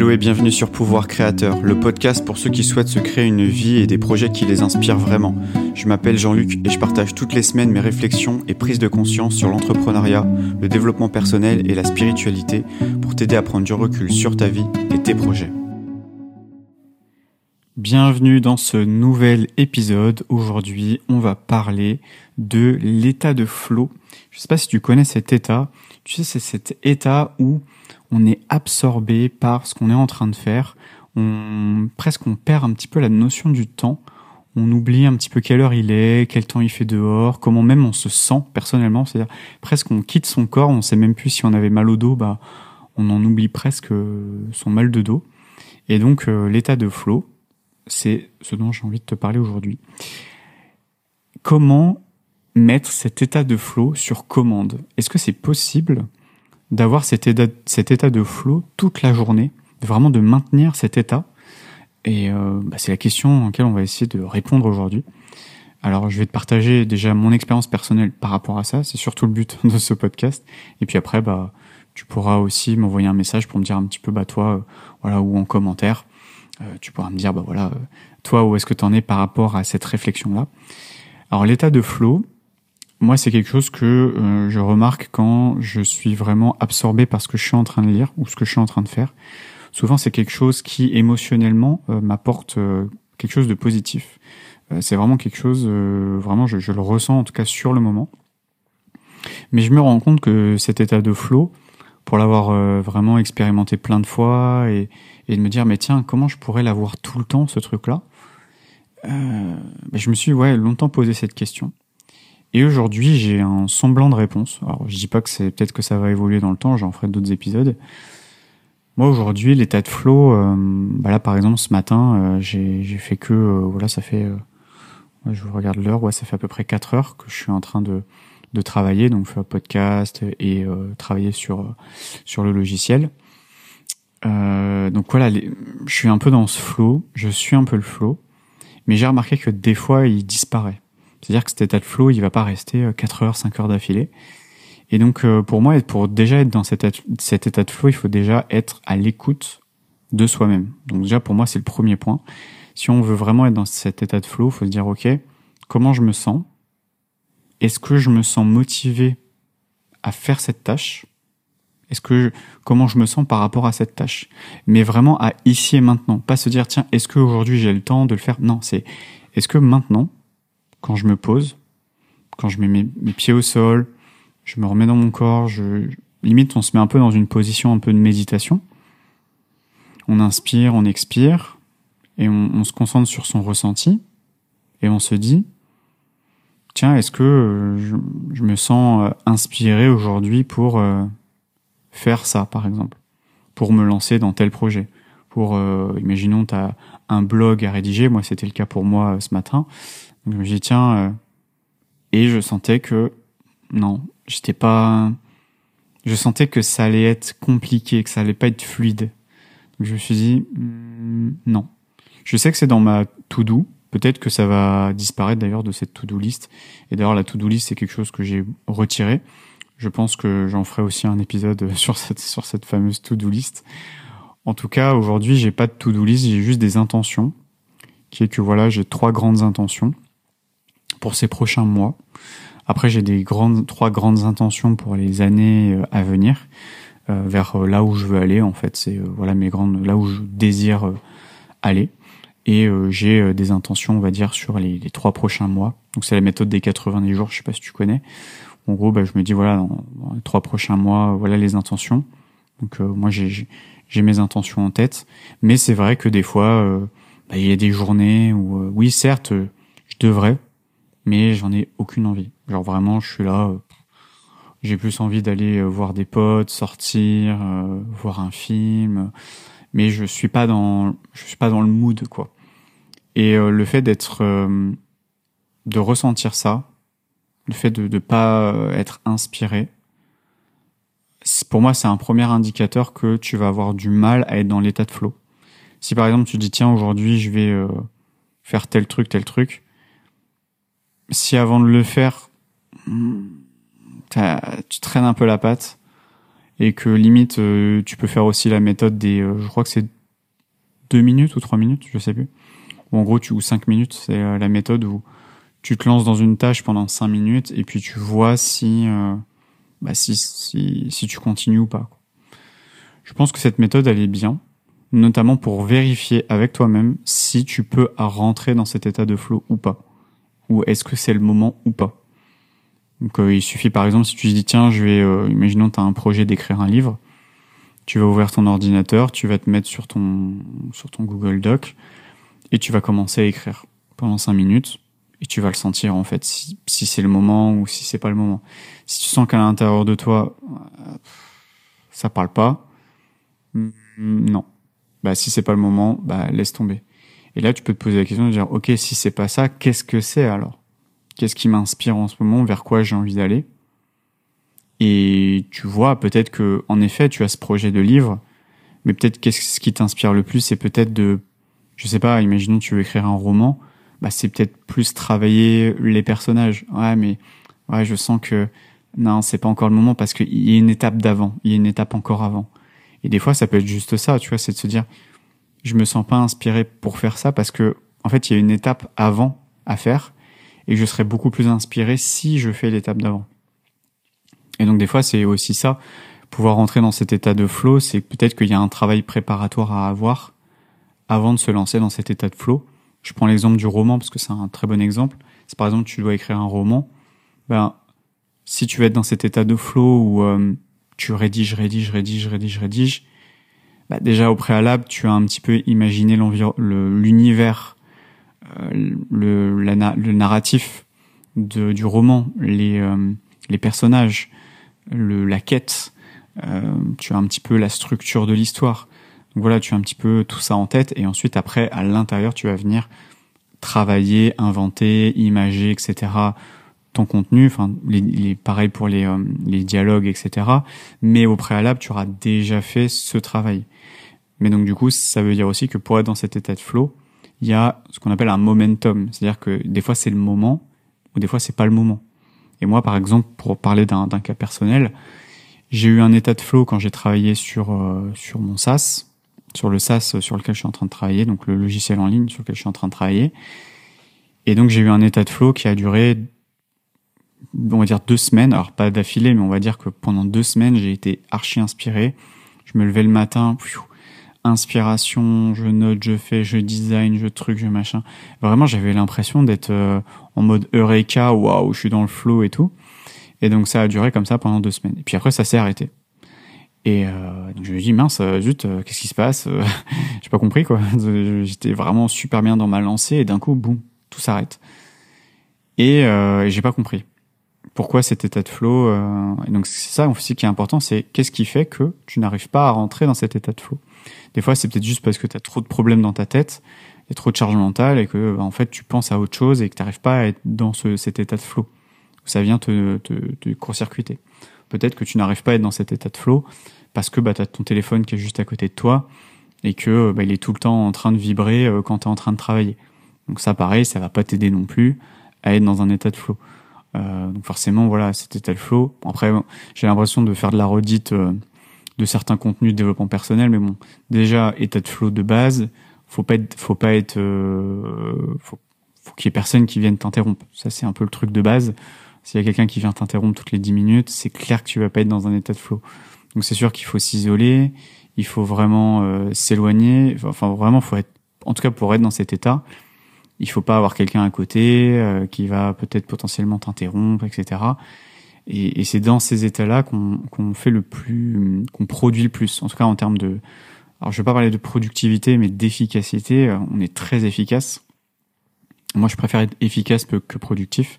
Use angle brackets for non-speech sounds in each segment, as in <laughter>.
Hello et bienvenue sur Pouvoir Créateur, le podcast pour ceux qui souhaitent se créer une vie et des projets qui les inspirent vraiment. Je m'appelle Jean-Luc et je partage toutes les semaines mes réflexions et prises de conscience sur l'entrepreneuriat, le développement personnel et la spiritualité pour t'aider à prendre du recul sur ta vie et tes projets. Bienvenue dans ce nouvel épisode. Aujourd'hui, on va parler de l'état de flow. Je ne sais pas si tu connais cet état. Tu sais, c'est cet état où on est absorbé par ce qu'on est en train de faire. On, presque on perd un petit peu la notion du temps. On oublie un petit peu quelle heure il est, quel temps il fait dehors, comment même on se sent personnellement. C'est-à-dire presque on quitte son corps, on sait même plus si on avait mal au dos, bah on en oublie presque son mal de dos. Et donc euh, l'état de flow, c'est ce dont j'ai envie de te parler aujourd'hui. Comment mettre cet état de flow sur commande? Est-ce que c'est possible d'avoir cet état, de flow toute la journée, vraiment de maintenir cet état? Et euh, bah, c'est la question à laquelle on va essayer de répondre aujourd'hui. Alors je vais te partager déjà mon expérience personnelle par rapport à ça, c'est surtout le but de ce podcast. Et puis après, bah, tu pourras aussi m'envoyer un message pour me dire un petit peu, bah toi, euh, voilà, ou en commentaire, tu pourras me dire, bah voilà, toi, où est-ce que tu en es par rapport à cette réflexion-là? Alors l'état de flow, moi, c'est quelque chose que euh, je remarque quand je suis vraiment absorbé par ce que je suis en train de lire ou ce que je suis en train de faire. Souvent, c'est quelque chose qui émotionnellement euh, m'apporte euh, quelque chose de positif. c'est vraiment quelque chose, vraiment, je, je, le ressens en tout cas sur le moment. Mais je me rends compte que cet état de flow, pour l'avoir vraiment expérimenté plein de fois et, et, de me dire, mais tiens, comment je pourrais l'avoir tout le temps, ce truc-là? Je me suis ouais longtemps posé cette question. Et aujourd'hui, j'ai un semblant de réponse. Alors, je dis pas que c'est peut-être que ça va évoluer dans le temps, j'en ferai d'autres épisodes. Moi, aujourd'hui, l'état de flow, euh, bah là, par exemple, ce matin, euh, j'ai fait que, euh, voilà, ça fait, ouais, je regarde l'heure, ouais, ça fait à peu près 4 heures que je suis en train de, de travailler, donc faire podcast et travailler sur, sur le logiciel. donc voilà, je suis un peu dans ce flow, je suis un peu le flow, mais j'ai remarqué que des fois, il disparaît. C'est-à-dire que cet état de flow, il va pas rester 4 euh, heures, 5 heures d'affilée. Et donc, euh, pour moi, pour déjà être dans cet, état de flow, il faut déjà être à l'écoute de soi-même. Donc déjà, pour moi, c'est le premier point. Si on veut vraiment être dans cet état de flow, il faut se dire, OK, comment je me sens? Est-ce que je me sens motivé à faire cette tâche? Est-ce que comment je me sens par rapport à cette tâche? Mais vraiment à ici et maintenant, pas se dire tiens, est-ce qu'aujourd'hui j'ai le temps de le faire? Non, c'est est-ce que maintenant quand je me pose, quand je mets mes, pieds au sol, je me remets dans mon corps, je, limite on se met un peu dans une position un peu de méditation. On inspire, on expire, et on, se concentre sur son ressenti, et on se dit, tiens, est-ce que euh, je, me sens euh, inspiré aujourd'hui pour euh, faire ça, par exemple, pour me lancer dans tel projet, pour, imaginons, tu as un blog à rédiger, moi c'était le cas pour moi ce matin, donc je me dis tiens, euh, et je sentais que non, j'étais pas, je sentais que ça allait être compliqué, que ça allait pas être fluide. Donc je me suis dit hmm, non. Je sais que c'est dans ma to-do. Peut-être que ça va disparaître d'ailleurs de cette to-do list. Et d'ailleurs la to-do list c'est quelque chose que j'ai retiré. Je pense que j'en ferai aussi un épisode <laughs> sur cette sur cette fameuse to-do list. En tout cas, aujourd'hui, j'ai pas de to-do list, j'ai juste des intentions, qui est que voilà, j'ai trois grandes intentions pour ces prochains mois. Après, j'ai des grandes, trois grandes intentions pour les années euh, à venir, euh, vers euh, là où je veux aller. En fait, c'est voilà mes grandes, là où je désire aller. Et j'ai des intentions, on va dire, sur les, trois prochains mois. Donc c'est la méthode des 90 jours. Je sais pas si tu connais. En gros, bah, je me dis voilà, dans, les trois prochains mois, voilà les intentions. Donc moi, j'ai mes intentions en tête. Mais c'est vrai que des fois, bah, il y a des journées où, oui, certes, je devrais mais j'en ai aucune envie. Genre vraiment, je suis là, euh, j'ai plus envie d'aller euh, voir des potes, sortir, euh, voir un film, mais je suis pas dans, je suis pas dans le mood quoi. Et le fait d'être, de ressentir ça, le fait de ne pas être inspiré, pour moi c'est un premier indicateur que tu vas avoir du mal à être dans l'état de flow. Si par exemple tu dis tiens aujourd'hui je vais faire tel truc tel truc, si avant de le faire, tu traînes un peu la patte, et que limite euh, tu peux faire aussi la méthode des, euh, je crois que c'est deux minutes ou trois minutes, je sais plus. Ou en gros, tu ou cinq minutes, c'est euh, la méthode où tu te lances dans une tâche pendant cinq minutes et puis tu vois si, bah, si, si, si tu continues ou pas. Je pense que cette méthode, elle est bien, notamment pour vérifier avec toi-même si tu peux rentrer dans cet état de flow ou pas. Ou est-ce que c'est le moment ou pas. Donc euh, il suffit par exemple si tu dis tiens je vais euh, imaginons tu as un projet d'écrire un livre, tu vas ouvrir ton ordinateur, tu vas te mettre sur ton sur ton Google Doc et tu vas commencer à écrire pendant cinq minutes et tu vas le sentir en fait si, si c'est le moment ou si c'est pas le moment. Si tu sens qu'à l'intérieur de toi euh, ça parle pas, mm, non. Bah si c'est pas le moment, bah laisse tomber. Et là tu peux te poser la question de dire OK, si c'est pas ça, qu'est-ce que c'est alors? Qu'est-ce qui m'inspire en ce moment Vers quoi j'ai envie d'aller Et tu vois, peut-être que, en effet, tu as ce projet de livre, mais peut-être qu'est-ce qui t'inspire le plus, c'est peut-être de, je sais pas, imaginons tu veux écrire un roman, bah c'est peut-être plus travailler les personnages. Ouais, mais ouais, je sens que non, c'est pas encore le moment parce qu'il y a une étape d'avant, il y a une étape encore avant. Et des fois, ça peut être juste ça, tu vois, c'est de se dire, je me sens pas inspiré pour faire ça parce que, en fait, il y a une étape avant à faire et je serai beaucoup plus inspiré si je fais l'étape d'avant. Et donc des fois c'est aussi ça, pouvoir rentrer dans cet état de flow, c'est peut-être qu'il y a un travail préparatoire à avoir avant de se lancer dans cet état de flow. Je prends l'exemple du roman parce que c'est un très bon exemple. C'est par exemple tu dois écrire un roman, ben si tu veux être dans cet état de flow où euh, tu rédiges, rédiges, rédiges, rédiges, rédiges, bah déjà au préalable tu as un petit peu imaginé l'univers euh, le, le narratif de, du roman, les, euh, les personnages, le, la quête, euh, tu as un petit peu la structure de l'histoire. Donc voilà, tu as un petit peu tout ça en tête et ensuite après à l'intérieur tu vas venir travailler, inventer, imager, etc. ton contenu, enfin les, les pareil pour les, les dialogues, etc. Mais au préalable tu auras déjà fait ce travail. Mais donc du coup ça veut dire aussi que pour être dans cet état de flow, il y a ce qu'on appelle un momentum, c'est-à-dire que des fois c'est le moment ou des fois c'est pas le moment. Et moi, par exemple, pour parler d'un cas personnel, j'ai eu un état de flow quand j'ai travaillé sur euh, sur mon SaaS, sur le SaaS sur lequel je suis en train de travailler, donc le logiciel en ligne sur lequel je suis en train de travailler. Et donc j'ai eu un état de flow qui a duré, on va dire deux semaines, alors pas d'affilée, mais on va dire que pendant deux semaines j'ai été archi inspiré. Je me levais le matin, inspiration, je note, je fais, je design, je truc, je machin. Vraiment, j'avais l'impression d'être euh, en mode Eureka, waouh, je suis dans le flow et tout. Et donc ça a duré comme ça pendant deux semaines. Et puis après, ça s'est arrêté. Et euh, donc je me dis mince, euh, zut, qu'est-ce qui se passe <laughs> J'ai pas compris quoi. <laughs> J'étais vraiment super bien dans ma lancée et d'un coup, boum, tout s'arrête. Et, et j'ai pas compris pourquoi cet état de flow. et donc c'est ça aussi qui est important, c'est qu'est-ce qui fait que tu n'arrives pas à rentrer dans cet état de flow? Des fois, c'est peut-être juste parce que tu as trop de problèmes dans ta tête, et trop de charge mentale, et que bah, en fait, tu penses à autre chose et que tu n'arrives pas à être dans ce, cet état de flow. Ça vient te, te, te court-circuiter. Peut-être que tu n'arrives pas à être dans cet état de flow parce que bah, tu as ton téléphone qui est juste à côté de toi et que bah, il est tout le temps en train de vibrer euh, quand tu es en train de travailler. Donc ça, pareil, ça va pas t'aider non plus à être dans un état de flow. Euh, donc forcément, voilà, cet état de flow. Après, j'ai l'impression de faire de la redite euh, de certains contenus de développement personnel, mais bon, déjà état de flow de base, faut pas être, faut pas être, euh, faut, qu'il y ait personne qui vienne t'interrompre. Ça c'est un peu le truc de base. S'il y a quelqu'un qui vient t'interrompre toutes les 10 minutes, c'est clair que tu vas pas être dans un état de flow. Donc c'est sûr qu'il faut s'isoler, il faut vraiment euh, s'éloigner. Enfin vraiment, faut être, en tout cas pour être dans cet état, il faut pas avoir quelqu'un à côté euh, qui va peut-être potentiellement t'interrompre, etc. Et, et c'est dans ces états-là qu'on fait le plus, qu'on produit le plus. En tout cas, en termes de, alors je vais pas parler de productivité, mais d'efficacité. Euh, on est très efficace. Moi, je préfère être efficace que productif.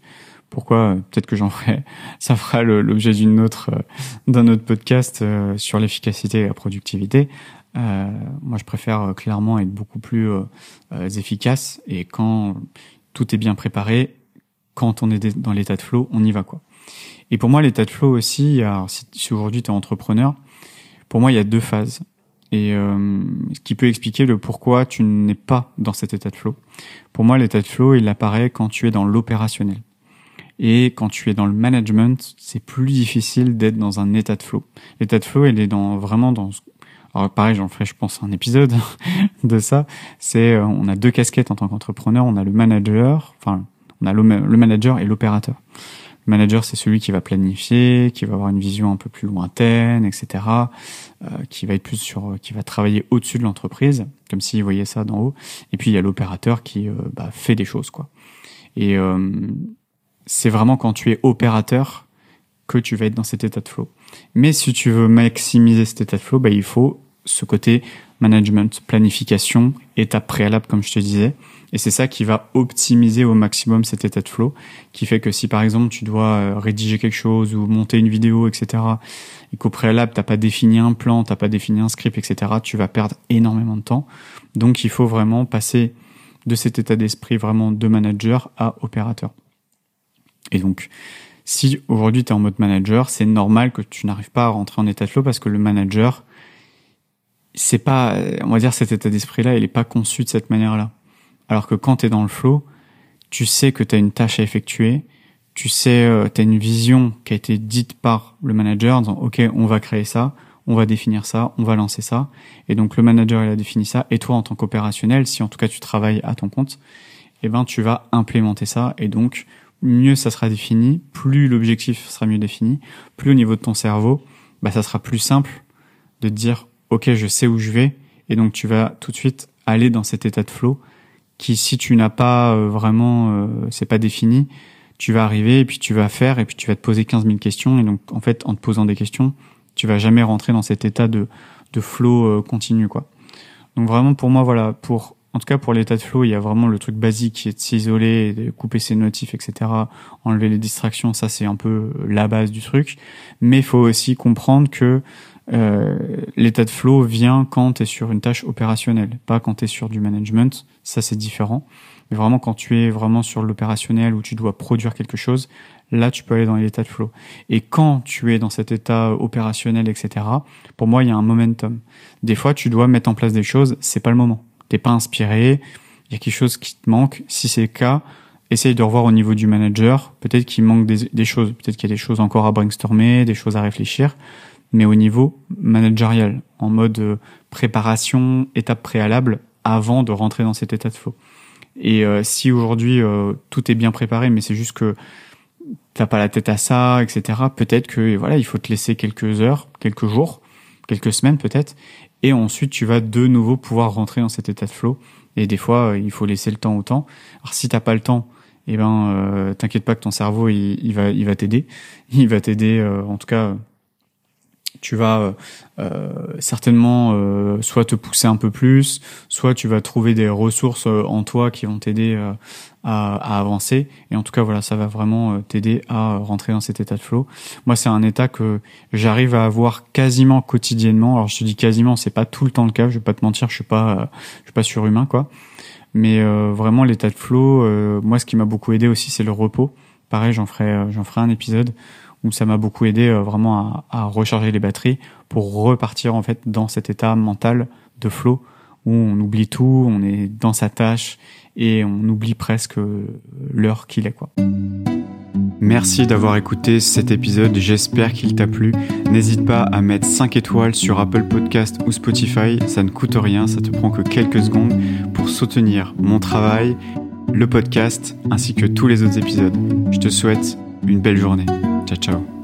Pourquoi? Peut-être que j'en ferai, <laughs> ça fera l'objet d'une autre, euh, d'un autre podcast euh, sur l'efficacité et la productivité. Euh, moi, je préfère clairement être beaucoup plus efficace et quand tout est bien préparé, quand on est dans l'état de flow, on y va quoi. Et pour moi, l'état de flow aussi, alors si, aujourd'hui tu es entrepreneur, pour moi, il y a deux phases. Et euh, ce qui peut expliquer le pourquoi tu n'es pas dans cet état de flow. Pour moi, l'état de flow, il apparaît quand tu es dans l'opérationnel. Et quand tu es dans le management, c'est plus difficile d'être dans un état de flow. L'état de flow, il est dans vraiment dans alors pareil, j'en ferai, je pense, un épisode <laughs> de ça. C'est, euh, on a deux casquettes en tant qu'entrepreneur. On a le manager, enfin, on a le, manager et l'opérateur. Le manager, c'est celui qui va planifier, qui va avoir une vision un peu plus lointaine, etc. Euh, qui va être plus sur, qui va travailler au-dessus de l'entreprise, comme s'il voyait ça d'en haut. Et puis il y a l'opérateur qui euh, bah, fait des choses, quoi. Et euh, c'est vraiment quand tu es opérateur que tu vas être dans cet état de flow. Mais si tu veux maximiser cet état de flow, bah, il faut ce côté management, planification, étape préalable, comme je te disais. Et c'est ça qui va optimiser au maximum cet état de flow, qui fait que si par exemple tu dois euh, rédiger quelque chose ou monter une vidéo, etc., et qu'au préalable t'as pas défini un plan, t'as pas défini un script, etc., tu vas perdre énormément de temps. Donc il faut vraiment passer de cet état d'esprit vraiment de manager à opérateur. Et donc, si aujourd'hui tu es en mode manager, c'est normal que tu n'arrives pas à rentrer en état de flow parce que le manager, c'est pas, on va dire, cet état d'esprit-là, il est pas conçu de cette manière-là. Alors que quand tu es dans le flow, tu sais que tu as une tâche à effectuer, tu sais, euh, tu as une vision qui a été dite par le manager en disant, OK, on va créer ça, on va définir ça, on va lancer ça. Et donc le manager, il a défini ça. Et toi, en tant qu'opérationnel, si en tout cas tu travailles à ton compte, eh ben, tu vas implémenter ça. Et donc, mieux ça sera défini, plus l'objectif sera mieux défini, plus au niveau de ton cerveau, bah, ça sera plus simple de dire, ok, je sais où je vais, et donc tu vas tout de suite aller dans cet état de flow qui, si tu n'as pas euh, vraiment, euh, c'est pas défini, tu vas arriver et puis tu vas faire et puis tu vas te poser 15 000 questions et donc en fait en te posant des questions, tu vas jamais rentrer dans cet état de de flow euh, continu quoi. Donc vraiment pour moi voilà pour en tout cas pour l'état de flow il y a vraiment le truc basique qui est de s'isoler, de couper ses notifs etc. Enlever les distractions ça c'est un peu la base du truc. Mais il faut aussi comprendre que euh, l'état de flow vient quand tu es sur une tâche opérationnelle, pas quand tu es sur du management, ça c'est différent. Mais vraiment quand tu es vraiment sur l'opérationnel où tu dois produire quelque chose, là tu peux aller dans l'état de flow. Et quand tu es dans cet état opérationnel, etc., pour moi il y a un momentum. Des fois tu dois mettre en place des choses, c'est pas le moment. T'es pas inspiré, il y a quelque chose qui te manque. Si c'est le cas, essaye de revoir au niveau du manager. Peut-être qu'il manque des, des choses, peut-être qu'il y a des choses encore à brainstormer, des choses à réfléchir mais au niveau managérial, en mode euh, préparation, étape préalable, avant de rentrer dans cet état de flow. Et euh, si aujourd'hui euh, tout est bien préparé, mais c'est juste que t'as pas la tête à ça, etc. Peut-être que voilà, il faut te laisser quelques heures, quelques jours, quelques semaines peut-être, et ensuite tu vas de nouveau pouvoir rentrer dans cet état de flow. Et des fois, il faut laisser le temps au temps. Alors si t'as pas le temps, eh ben, t'inquiète pas que ton cerveau il, il va, il va t'aider. <laughs> Il va t'aider, en tout cas tu vas euh, euh, certainement euh, soit te pousser un peu plus, soit tu vas trouver des ressources en toi qui vont t'aider à, à, avancer. Et en tout cas, voilà, ça va vraiment t'aider à rentrer dans cet état de flow. Moi, c'est un état que j'arrive à avoir quasiment quotidiennement. Alors, je te dis quasiment, c'est pas tout le temps le cas. Je vais pas te mentir, je suis pas, je suis pas surhumain, quoi. Mais vraiment, l'état de flow, moi, ce qui m'a beaucoup aidé aussi, c'est le repos. Pareil, j'en ferai, j'en ferai un épisode où ça m'a beaucoup aidé euh, vraiment à, à, recharger les batteries pour repartir en fait dans cet état mental de flow où on oublie tout, on est dans sa tâche et on oublie presque euh, l'heure qu'il est quoi. Merci d'avoir écouté cet épisode, j'espère qu'il t'a plu. N'hésite pas à mettre 5 étoiles sur Apple Podcast ou Spotify, ça ne coûte rien, ça te prend que quelques secondes pour soutenir mon travail, le podcast ainsi que tous les autres épisodes. Je te souhaite une belle journée. Ciao, ciao.